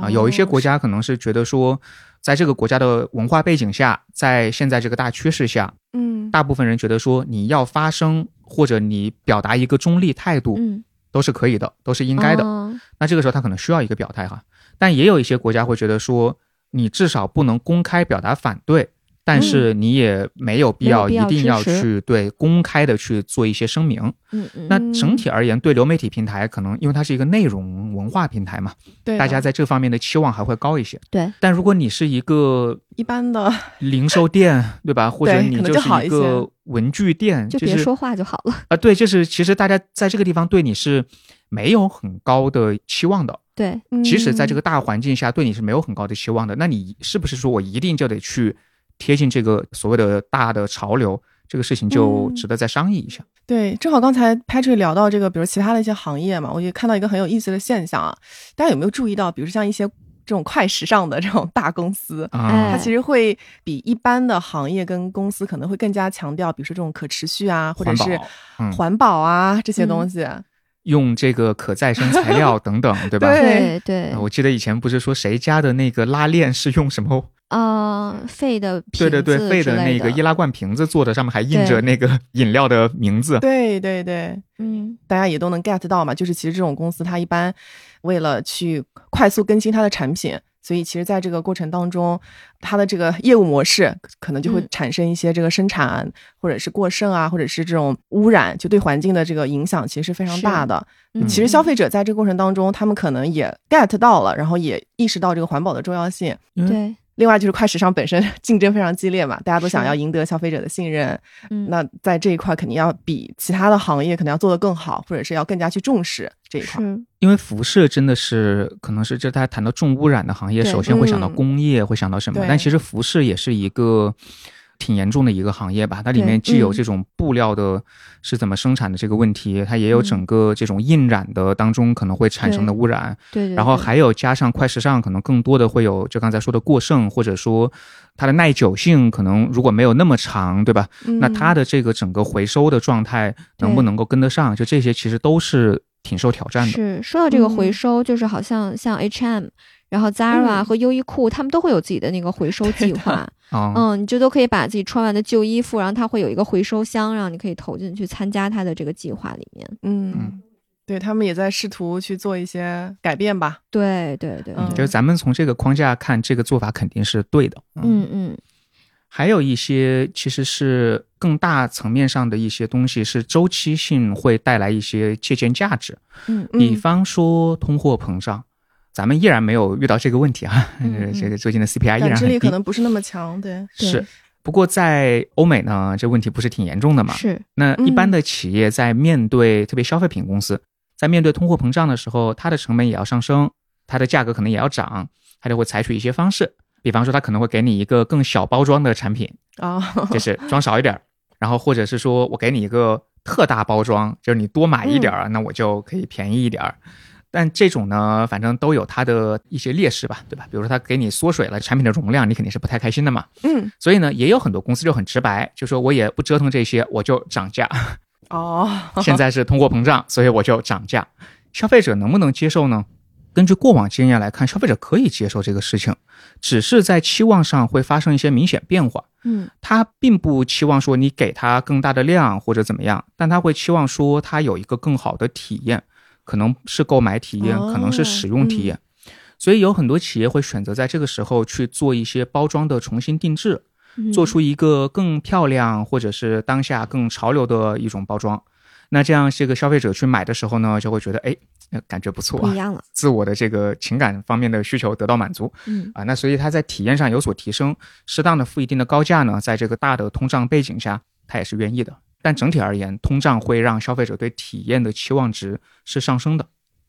啊。有一些国家可能是觉得说，在这个国家的文化背景下，在现在这个大趋势下，嗯，大部分人觉得说你要发声或者你表达一个中立态度嗯都是可以的，都是应该的。哦那这个时候他可能需要一个表态哈，但也有一些国家会觉得说，你至少不能公开表达反对，但是你也没有必要一定要去对公开的去做一些声明。嗯嗯那整体而言，对流媒体平台可能因为它是一个内容文化平台嘛，对，大家在这方面的期望还会高一些。对但如果你是一个一般的，零售店，对吧？或者你就就是一一个文具店，就别说话就好了，啊、对，就是其实大家在这个地方对你是没有很高的期望的。对即使在这，个大环境下对你是没有很高的期望的，那你是不是说我一定就得去贴近这个所谓的大的潮流？这个事情就嗯值得再商议一下。对，正好刚才 Patrick 聊到这个，比如其他的一些行业嘛，我也看到一个很有意思的现象啊，大家有没有注意到，比如像一些这种快时尚的这种大公司，啊、哎它其实会比一般的行业跟公司可能会更加强调，比如说这种可持续啊，或者是嗯环保啊这些东西。用这个可再生材料 等等，对吧？对对对呃我记得以前不是说谁家的那个拉链是用什么？啊，废的对对对，废的的那个易拉罐瓶子做的，上面还印着那个 饮料的名字。对对对，嗯大家也都能 get 到嘛。就是其实这种公司，它一般为了去快速更新它的产品，所以其实在这个过程当中，它的这个业务模式可能就会嗯产生一些这个生产或者是过剩啊，或者是这种污染，就对环境的这个影响其实是非常大的。嗯其实消费者在这个过程当中，他们可能也 get 到了，然后也意识到这个环保的重要性。嗯对另外就是快时尚本身 竞争非常激烈嘛，大家都想要赢得消费者的信任。嗯那在这一块肯定要比其他的行业可能要做得更好，或者是要更加去重视这一块。是因为服饰真的是可能是这大家谈到重污染的行业，首先会想到嗯工业，会想到什么？但其实服饰也是一个挺严重的一个行业吧。它里面既有嗯这种布料的是怎么生产的这个问题，它也有嗯整个这种印染的当中可能会产生的污染，对对，对然后还有加上快时尚，可能更多的会有就刚才说的过剩，或者说它的耐久性可能如果没有那么长，对吧？那它的的这个整个回收的状态能不能够跟得上？就这些其实都是挺受挑战的。是说到这个回嗯收，就是好像像 H&M，然后 Zara 嗯和优衣库，他们都会有自己的那个回收计划。啊、嗯，你就都可以把自己穿完的旧衣服，然后它会有一个回收箱，然后你可以投进去参加它的这个计划里面。嗯，对他们也在试图去做一些改变吧。对对对就是咱们从这个框架看，这个做法肯定是对的。嗯嗯还有一些其实是更大层面上的一些东西，是周期性会带来一些借鉴价值。嗯嗯比方说通货膨胀，咱们依然没有遇到这个问题啊。这个最近的 CPI 依然可。能不是那么强，对，对是，不过在欧美呢，这问题不是挺严重的嘛？是，那一般嗯的企业在面对特别消费品公司，在面对通货膨胀的时候，它的成本也要上升，它的价格可能也要涨，它就会采取一些方式，比方说他可能会给你一个更小包装的产品，啊，就是装少一点儿，然后或者是说我给你一个特大包装，就是你多买一点儿，那我就可以便宜一点儿。但这种呢，反正都有它的一些劣势吧，对吧？比如说它给你缩水了产品的容量，你肯定是不太开心的嘛。嗯，所以呢，也有很多公司就很直白，就说我也不折腾这些，我就涨价。哦，现在是通货膨胀，所以我就涨价。消费者能不能接受呢？根据过往经验来看，消费者可以接受这个事情，只是在期望上会发生一些明显变化。嗯他并不期望说你给他更大的量或者怎么样，但他会期望说他有一个更好的体验，可能是购买体验，哦可能是使用体验。所以有很多企业会选择在这个时候去做一些包装的重新定制，嗯做出一个更漂亮或者是当下更潮流的一种包装。那这样这个消费者去买的时候呢，就会觉得哎，呃感觉不错啊，不一样了。自我的这个情感方面的需求得到满足嗯啊。那所以它在体验上有所提升，适当的付一定的高价呢，在这个大的通胀背景下，他也是愿意的。但整体而言，通胀会让消费者对体验的期望值是上升的。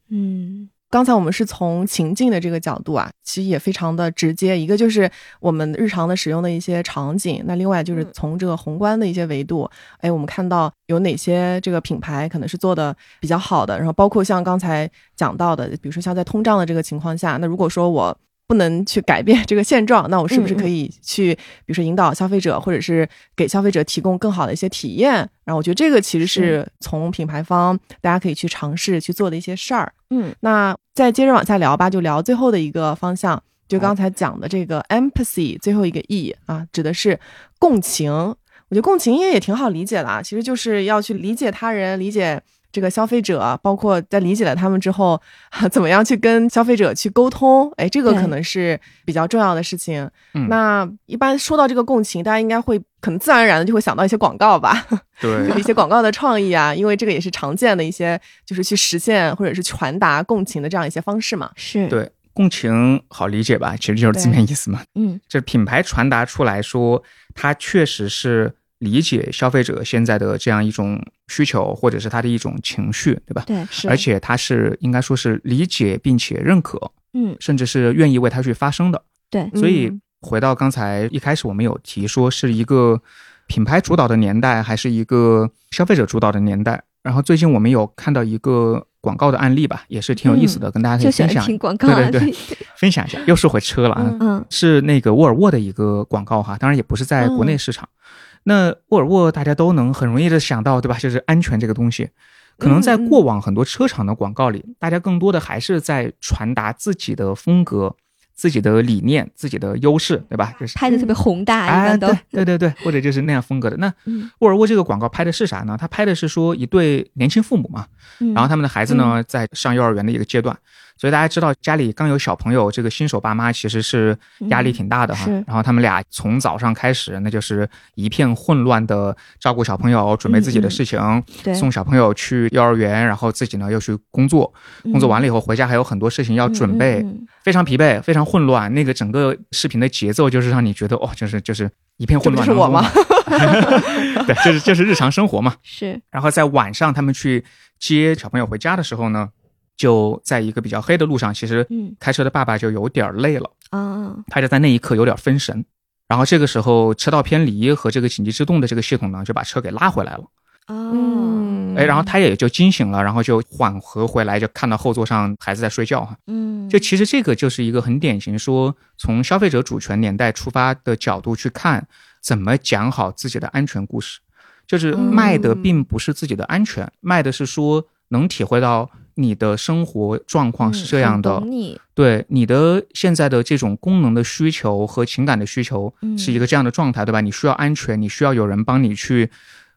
嗯刚才我们是从情境的这个角度啊，其实也非常的直接。一个就是我们日常的使用的一些场景，那另外就是嗯从这个宏观的一些维度，哎，我们看到有哪些这个品牌可能是做的比较好的，然后包括像刚才讲到的，比如说像在通胀的这个情况下，那如果说我不能去改变这个现状，那我是不是可以去，比如说引导消费者，或者是给消费者提供更好的一些体验？然后我觉得这个其实是从品牌方大家可以去尝试去做的一些事儿。嗯那再接着往下聊吧，就聊最后的一个方向，就刚才讲的这个 empathy，最后一个 e 啊，指的是共情。我觉得共情也也挺好理解的啊，其实就是要去理解他人，理解这个消费者，包括在理解了他们之后，怎么样去跟消费者去沟通，哎，这个可能是比较重要的事情。嗯那一般说到这个共情，大家应该会可能自然而然的就会想到一些广告吧，对一些广告的创意啊，因为这个也是常见的一些，就是去实现或者是传达共情的这样一些方式嘛。是对，共情好理解吧？其实就是字面意思嘛。嗯这品牌传达出来说，它确实是理解消费者现在的这样一种需求，或者是他的一种情绪，对吧？对是而且他是应该说是理解并且认可，嗯甚至是愿意为他去发声的。对所以嗯回到刚才一开始我们有提说是一个品牌主导的年代，还是一个消费者主导的年代。然后最近我们有看到一个广告的案例吧，也是挺有意思的，跟大家可以分享听广告啊，对对对 分享一下。又说回车了啊，嗯嗯是那个沃尔沃的一个广告哈，当然也不是在国内市场。那沃尔沃大家都能很容易的想到，对吧？就是安全这个东西。可能在过往很多车厂的广告里，大家更多的还是在传达自己的风格、自己的理念、自己的优势，对吧？就是拍的特别宏大，一哎，般都对对对对，或者就是那样风格的。那嗯沃尔沃这个广告拍的是啥呢？他拍的是说一对年轻父母嘛，嗯然后他们的孩子呢在上幼儿园的一个阶段，所以大家知道家里刚有小朋友，这个新手爸妈其实是压力挺大的哈。然后他们俩从早上开始，那就是一片混乱的照顾小朋友，准备自己的事情，送小朋友去幼儿园，然后自己呢又去工作，工作完了以后回家还有很多事情要准备，非常疲惫，非常混乱。那个整个视频的节奏就是让你觉得哦，就是就是一片混乱当中这不就是我吗？对，就是就是日常生活嘛。是然后在晚上他们去接小朋友回家的时候呢，就在一个比较黑的路上，其实嗯。开车的爸爸就有点累了，啊他就在那一刻有点分神。然后这个时候车道偏离和这个紧急制动的这个系统呢，就把车给拉回来了。哦嗯，哎，然后他也就惊醒了，然后就缓和回来，就看到后座上孩子在睡觉哈。嗯。就其实这个就是一个很典型说，从消费者主权年代出发的角度去看，怎么讲好自己的安全故事，就是卖的并不是自己的安全，卖的是说能体会到你的生活状况是这样的，对你的现在的这种功能的需求和情感的需求嗯是一个这样的状态，对吧？你需要安全，你需要有人帮你去，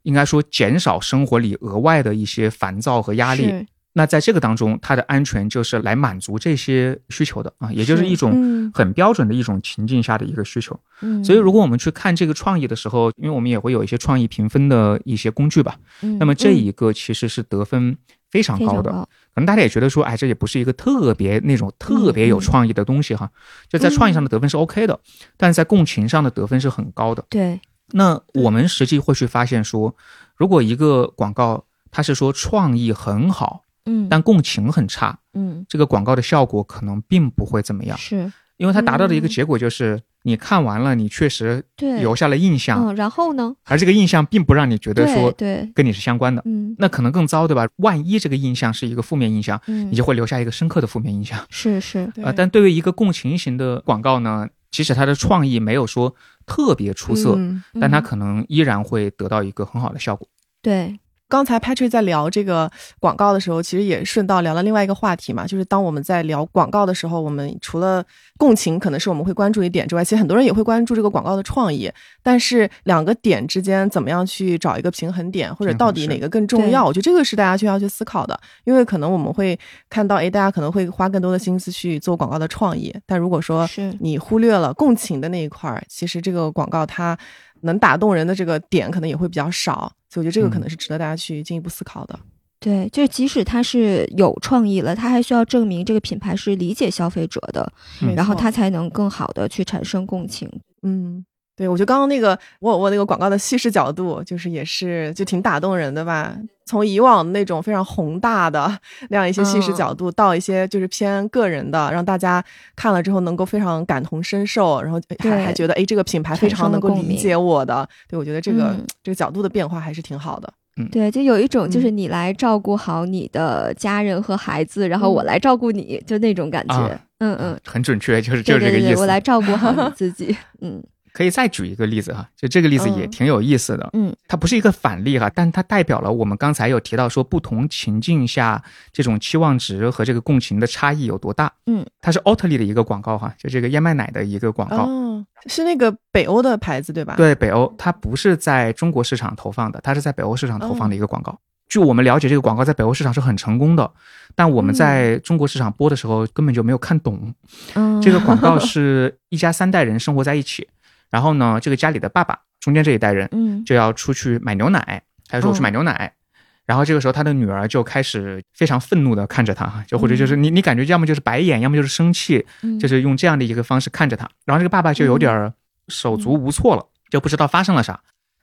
应该说减少生活里额外的一些烦躁和压力。那在这个当中，它的安全就是来满足这些需求的啊，也就是是一种嗯很标准的一种情境下的一个需求。嗯所以，如果我们去看这个创意的时候，因为我们也会有一些创意评分的一些工具吧，嗯那么这一个其实是得分非常高的。可能大家也觉得说，哎，这也不是一个特别那种特别有创意的东西哈，就在创意上的得分是 OK 的，但是在共情上的得分是很高的。对。那我们实际会去发现说，如果一个广告它是说创意很好，嗯。但共情很差，嗯。这个广告的效果可能并不会怎么样，是因为它达到的一个嗯结果就是，你看完了，你确实对留下了印象，嗯然后呢而这个印象并不让你觉得说对跟你是相关的。嗯那可能更糟，对吧？万一这个印象是一个负面印象，嗯你就会留下一个深刻的负面印象。是是啊呃，但对于一个共情型的广告呢，即使它的创意没有说特别出色，嗯但它嗯可能依然会得到一个很好的效果。对刚才 Patrick 在聊这个广告的时候，其实也顺道聊了另外一个话题嘛，就是当我们在聊广告的时候，我们除了共情可能是我们会关注一点之外，其实很多人也会关注这个广告的创意。但是两个点之间怎么样去找一个平衡点，或者到底哪个更重要？我觉得这个是大家需要去思考的。因为可能我们会看到，哎，大家可能会花更多的心思去做广告的创意，但如果说你忽略了共情的那一块儿，其实这个广告它能打动人的这个点可能也会比较少。所以我觉得这个可能是值得大家去进一步思考的。对，就是即使他是有创意了，他还需要证明这个品牌是理解消费者的，然后他才能更好的去产生共情。嗯，对，我觉得刚刚那个我我那个广告的叙事角度，就是也是就挺打动人的吧。从以往那种非常宏大的那样一些叙事角度，到一些就是偏个人的，让大家看了之后能够非常感同身受，然后还还觉得哎，这个品牌非常能够理解我的。对，我觉得这个这个角度的变化还是挺好的。对，就有一种就是你来照顾好你的家人和孩子，然后我来照顾你，就那种感觉。嗯嗯，很准确，就是就是这个意思。我来照顾好你 自己。嗯。可以再举一个例子哈，就这个例子也挺有意思的。嗯，它不是一个反例哈，但它代表了我们刚才有提到说不同情境下这种期望值和这个共情的差异有多大。嗯，它是奥特利的一个广告哈，就这个燕麦奶的一个广告。哦，是那个北欧的牌子对吧？对，北欧，它不是在中国市场投放的，它是在北欧市场投放的一个广告。据我们了解，这个广告在北欧市场是很成功的，但我们在中国市场播的时候根本就没有看懂。嗯，这个广告是一家三代人生活在一起。然后呢，这个家里的爸爸，中间这一代人，嗯，就要出去买牛奶，他就说我去买牛奶。然后这个时候，他的女儿就开始非常愤怒的看着他，就或者就是你你感觉要么就是白眼，要么就是生气，就是用这样的一个方式看着他。然后这个爸爸就有点手足无措了，就不知道发生了啥。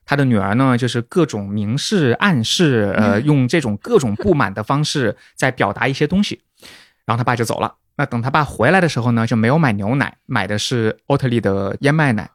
他的女儿呢，就是各种明示暗示，呃，用这种各种不满的方式 在表达一些东西。然后他爸就走了。那等他爸回来的时候呢，就没有买牛奶，买的是奥特利的燕麦奶。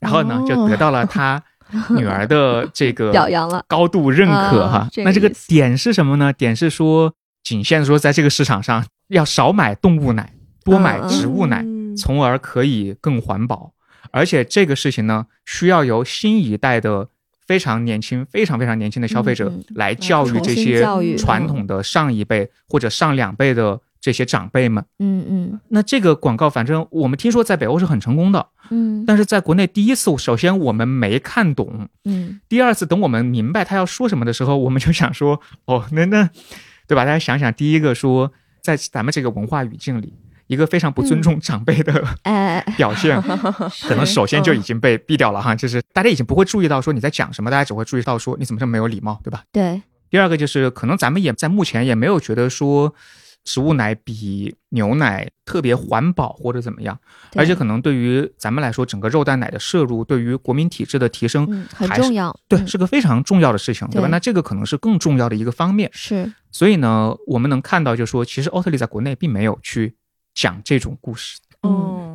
然后呢，就得到了他 女儿的这个表扬了，高度认可哈。那这个点是什么呢？点是说，仅限说在这个市场上要少买动物奶，多买植物奶，从而可以更环保。而且这个事情呢，需要由新一代的非常年轻、非常非常年轻的消费者来教育这些传统的上一辈或者上两辈的。这些长辈们，嗯嗯，那这个广告，反正我们听说在北欧是很成功的，嗯，但是在国内第一次，首先我们没看懂，嗯，第二次等我们明白他要说什么的时候，我们就想说，哦，那那，对吧？大家想想，第一个说，在咱们这个文化语境里，一个非常不尊重长辈的表现，可能首先就已经被毙掉了哈，就是大家已经不会注意到说你在讲什么，大家只会注意到说你怎么这么没有礼貌，对吧？对。第二个就是可能咱们也在目前也没有觉得说。植物奶比牛奶特别环保或者怎么样，而且可能对于咱们来说，整个肉蛋奶的摄入对于国民体质的提升很重要，对，是个非常重要的事情，对吧？那这个可能是更重要的一个方面。是，所以呢，我们能看到，就是说，其实奥特利在国内并没有去讲这种故事。嗯。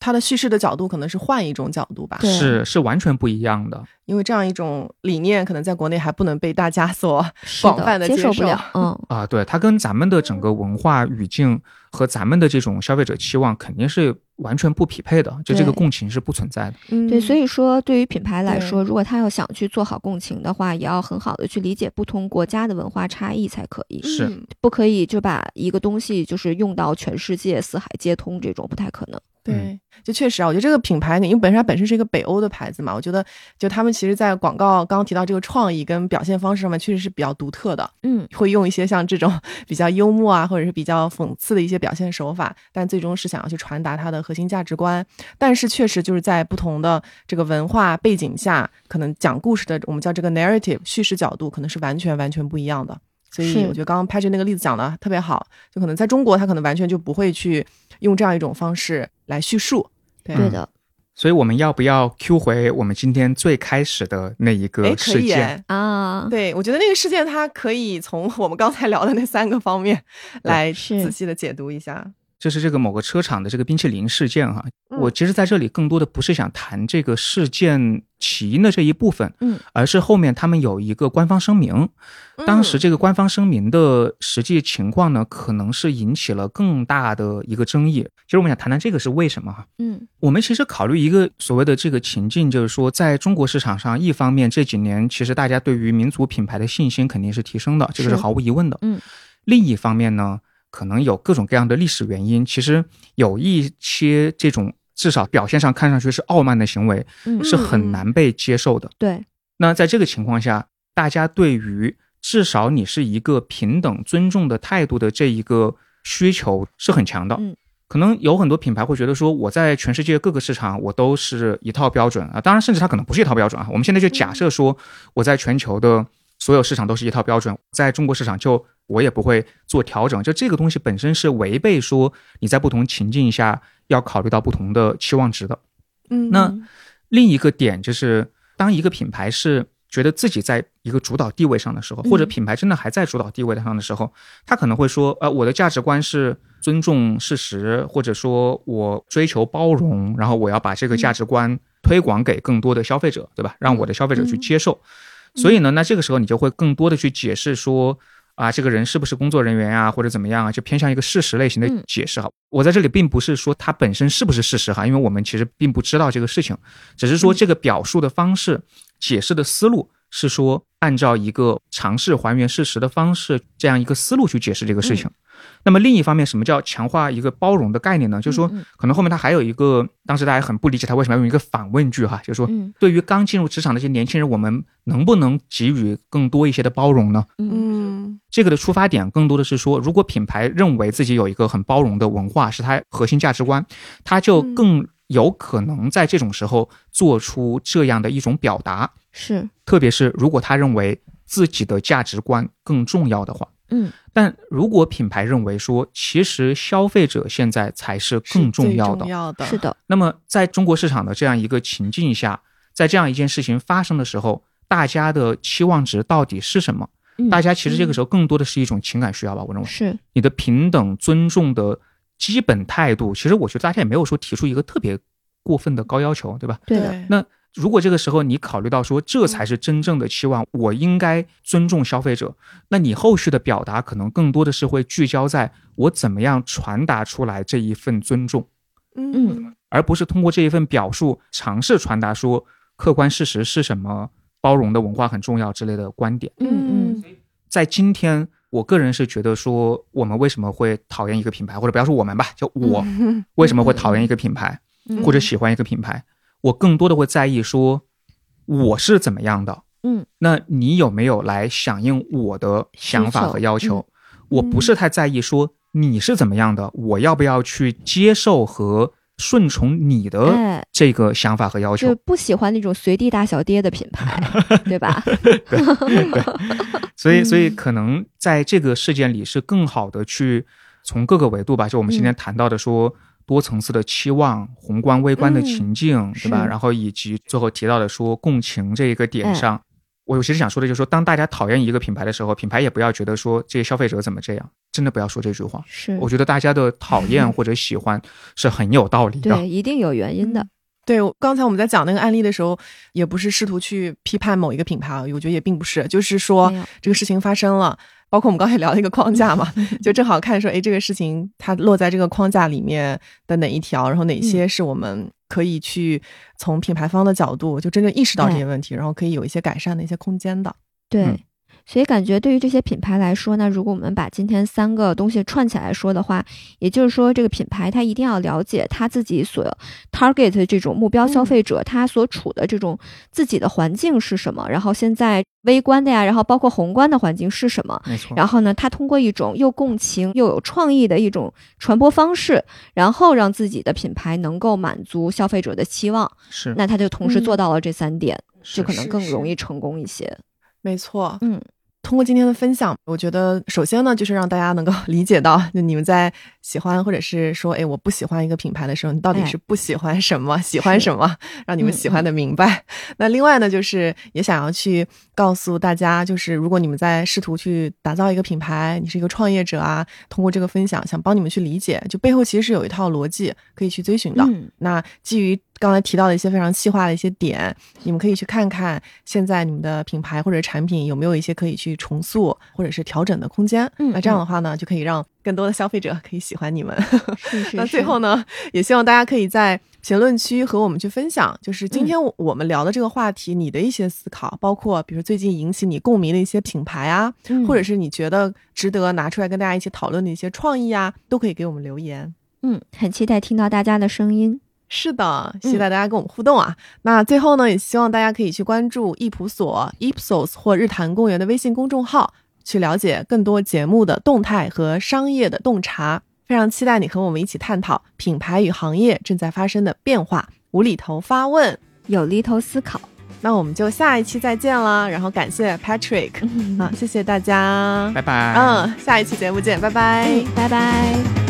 它的叙事的角度可能是换一种角度吧，是是完全不一样的。因为这样一种理念，可能在国内还不能被大家所广泛的接受不了。嗯啊，对，它跟咱们的整个文化语境和咱们的这种消费者期望肯定是完全不匹配的，就这个共情是不存在的。对，所以说对于品牌来说，如果他要想去做好共情的话，也要很好的去理解不同国家的文化差异才可以。是，不可以就把一个东西就是用到全世界四海皆通，这种不太可能。对，就确实啊，我觉得这个品牌，因为本身它本身是一个北欧的牌子嘛，我觉得就他们其实，在广告刚刚提到这个创意跟表现方式上面，确实是比较独特的。嗯，会用一些像这种 比较幽默啊，或者是比较讽刺的一些表现手法，但最终是想要去传达它的核心价值观。但是确实就是在不同的这个文化背景下，可能讲故事的我们叫这个 narrative 叙事角度，可能是完全完全不一样的。所以我觉得刚刚拍着那个例子讲的特别好，就可能在中国，他可能完全就不会去用这样一种方式来叙述。对的，所以我们要不要 Q 回我们今天最开始的那一个事件啊？对，我觉得那个事件它可以从我们刚才聊的那三个方面来仔细的解读一下。就是这个某个车厂的这个冰淇淋事件哈，嗯我其实在这里更多的不是想谈这个事件起因的这一部分，嗯，而是后面他们有一个官方声明，当时这个官方声明的实际情况呢，可能是引起了更大的一个争议。其实我们想谈谈这个是为什么哈。嗯我们其实考虑一个所谓的这个情境，就是说，在中国市场上，一方面这几年其实大家对于民族品牌的信心肯定是提升的，这个是是毫无疑问的。嗯，另一方面呢，可能有各种各样的历史原因，其实有一些这种至少表现上看上去是傲慢的行为，嗯，是很难被接受的。对，那在这个情况下，大家对于至少你是一个平等尊重的态度的这一个需求是很强的。嗯可能有很多品牌会觉得说，我在全世界各个市场我都是一套标准啊，当然甚至它可能不是一套标准啊。我们现在就假设说，我在全球的所有市场都是一套标准，在中国市场就我也不会做调整，就这个东西本身是违背说你在不同情境下要考虑到不同的期望值的。嗯，那另一个点就是，当一个品牌是觉得自己在一个主导地位上的时候，嗯或者品牌真的还在主导地位上的时候，他可能会说，呃，我的价值观是尊重事实，或者说我追求包容，然后我要把这个价值观推广给更多的消费者，对吧？让我的消费者去接受。所以呢，那这个时候你就会更多的去解释说。啊，这个人是不是工作人员啊，或者怎么样啊，就偏向一个事实类型的嗯解释哈。我在这里并不是说它本身是不是事实哈，因为我们其实并不知道这个事情，只是说这个表述的方式、解释的思路是说按照一个尝试还原事实的方式，这样一个思路去解释这个事情。那么另一方面，什么叫强化一个包容的概念呢？就是说可能后面他还有一个，当时大家很不理解他为什么要用一个反问句哈，就是说，嗯。对于刚进入职场的这些年轻人，我们能不能给予更多一些的包容呢？嗯。嗯。这个的出发点更多的是说，如果品牌认为自己有一个很包容的文化是它核心价值观，它就嗯。更有可能在这种时候做出这样的一种表达。是。特别是如果他认为自己的价值观更重要的话，嗯。但如果品牌认为说，其实消费者现在才是更重要的。是最重，要的，是的，那么在中国市场的这样一个情境下，在这样一件事情发生的时候，大家的期望值到底是什么？嗯大家其实这个时候更多的是一种情感需要吧，我认为。是。你的平等尊重的基本态度，其实我觉得大家也没有说提出一个特别过分的高要求，对吧？对的，那如果这个时候你考虑到说这才是真正的期望，我应该尊重消费者，那你后续的表达可能更多的是会聚焦在我怎么样传达出来这一份尊重，嗯。而不是通过这一份表述尝试传达说客观事实是什么，包容的文化很重要之类的观点。嗯嗯。在今天，我个人是觉得说，我们为什么会讨厌一个品牌，或者不要说我们吧，就我嗯。为什么会讨厌一个品牌，嗯。或者喜欢一个品牌，我更多的会在意说我是怎么样的，嗯，那你有没有来响应我的想法和要求？嗯我不是太在意说你是怎么样的，我要不要去接受和顺从你的哎，这个想法和要求就？不喜欢那种随地大小爹的品牌，对吧？对所以，所以嗯可能在这个事件里是更好的去从各个维度吧，就我们今嗯天谈到的说多层次的期望、宏观微观的情境，对吧？然后以及最后提到的说共情这一个点哎上，我其实想说的就是说，当大家讨厌一个品牌的时候，品牌也不要觉得说这些消费者怎么这样，真的不要说这句话。是，我觉得大家的讨厌或者喜欢是很有道理的。对，一定有原因的。对，刚才我们在讲那个案例的时候，也不是试图去批判某一个品牌啊，我觉得也并不是，就是说这个事情发生了，包括我们刚才聊的一个框架嘛，就正好看说，哎，这个事情它落在这个框架里面的哪一条，然后哪些是我们可以去从品牌方的角度就真正意识到这些问题，然后可以有一些改善的一些空间的。对。嗯所以感觉对于这些品牌来说呢，如果我们把今天三个东西串起来说的话，也就是说，这个品牌它一定要了解它自己所 target 这种目标消费者，它所处的这种自己的环境是什么，然后现在微观的呀，然后包括宏观的环境是什么，没错。然后呢，它通过一种又共情又有创意的一种传播方式，然后让自己的品牌能够满足消费者的期望，是，那它就同时嗯做到了这三点，是就可能更容易成功一些。没错，嗯，通过今天的分享，我觉得首先呢，就是让大家能够 理解到，就你们在喜欢或者是说，哎，我不喜欢一个品牌的时候，你到底是不喜欢什么，喜欢什么，让你们喜欢的明白。那另外呢，就是也想要去告诉大家，就是如果你们在试图去打造一个品牌，你是一个创业者啊，通过这个分享，想帮你们去理解，就背后其实是有一套逻辑可以去追寻的。那基于刚才提到的一些非常细化的一些点，你们可以去看看现在你们的品牌或者产品有没有一些可以去重塑或者是调整的空间。嗯，那这样的话呢，就可以让更多的消费者可以喜欢你们。是是。那最后呢，也希望大家可以在评论区和我们去分享，就是今天我们聊的这个话题，你的一些思考，包括比如最近引起你共鸣的一些品牌啊，或者是你觉得值得拿出来跟大家一起讨论的一些创意啊，都可以给我们留言。嗯，很期待听到大家的声音。是的，期待大家跟我们互动啊！那最后呢，也希望大家可以去关注易普所 Ipsos 或日坛公园的微信公众号，去了解更多节目的动态和商业的洞察。非常期待你和我们一起探讨品牌与行业正在发生的变化，无厘头发问，有厘头思考。那我们就下一期再见啦，然后感谢 Patrick 啊，谢谢大家，拜拜。嗯，下一期节目见，拜拜，拜拜。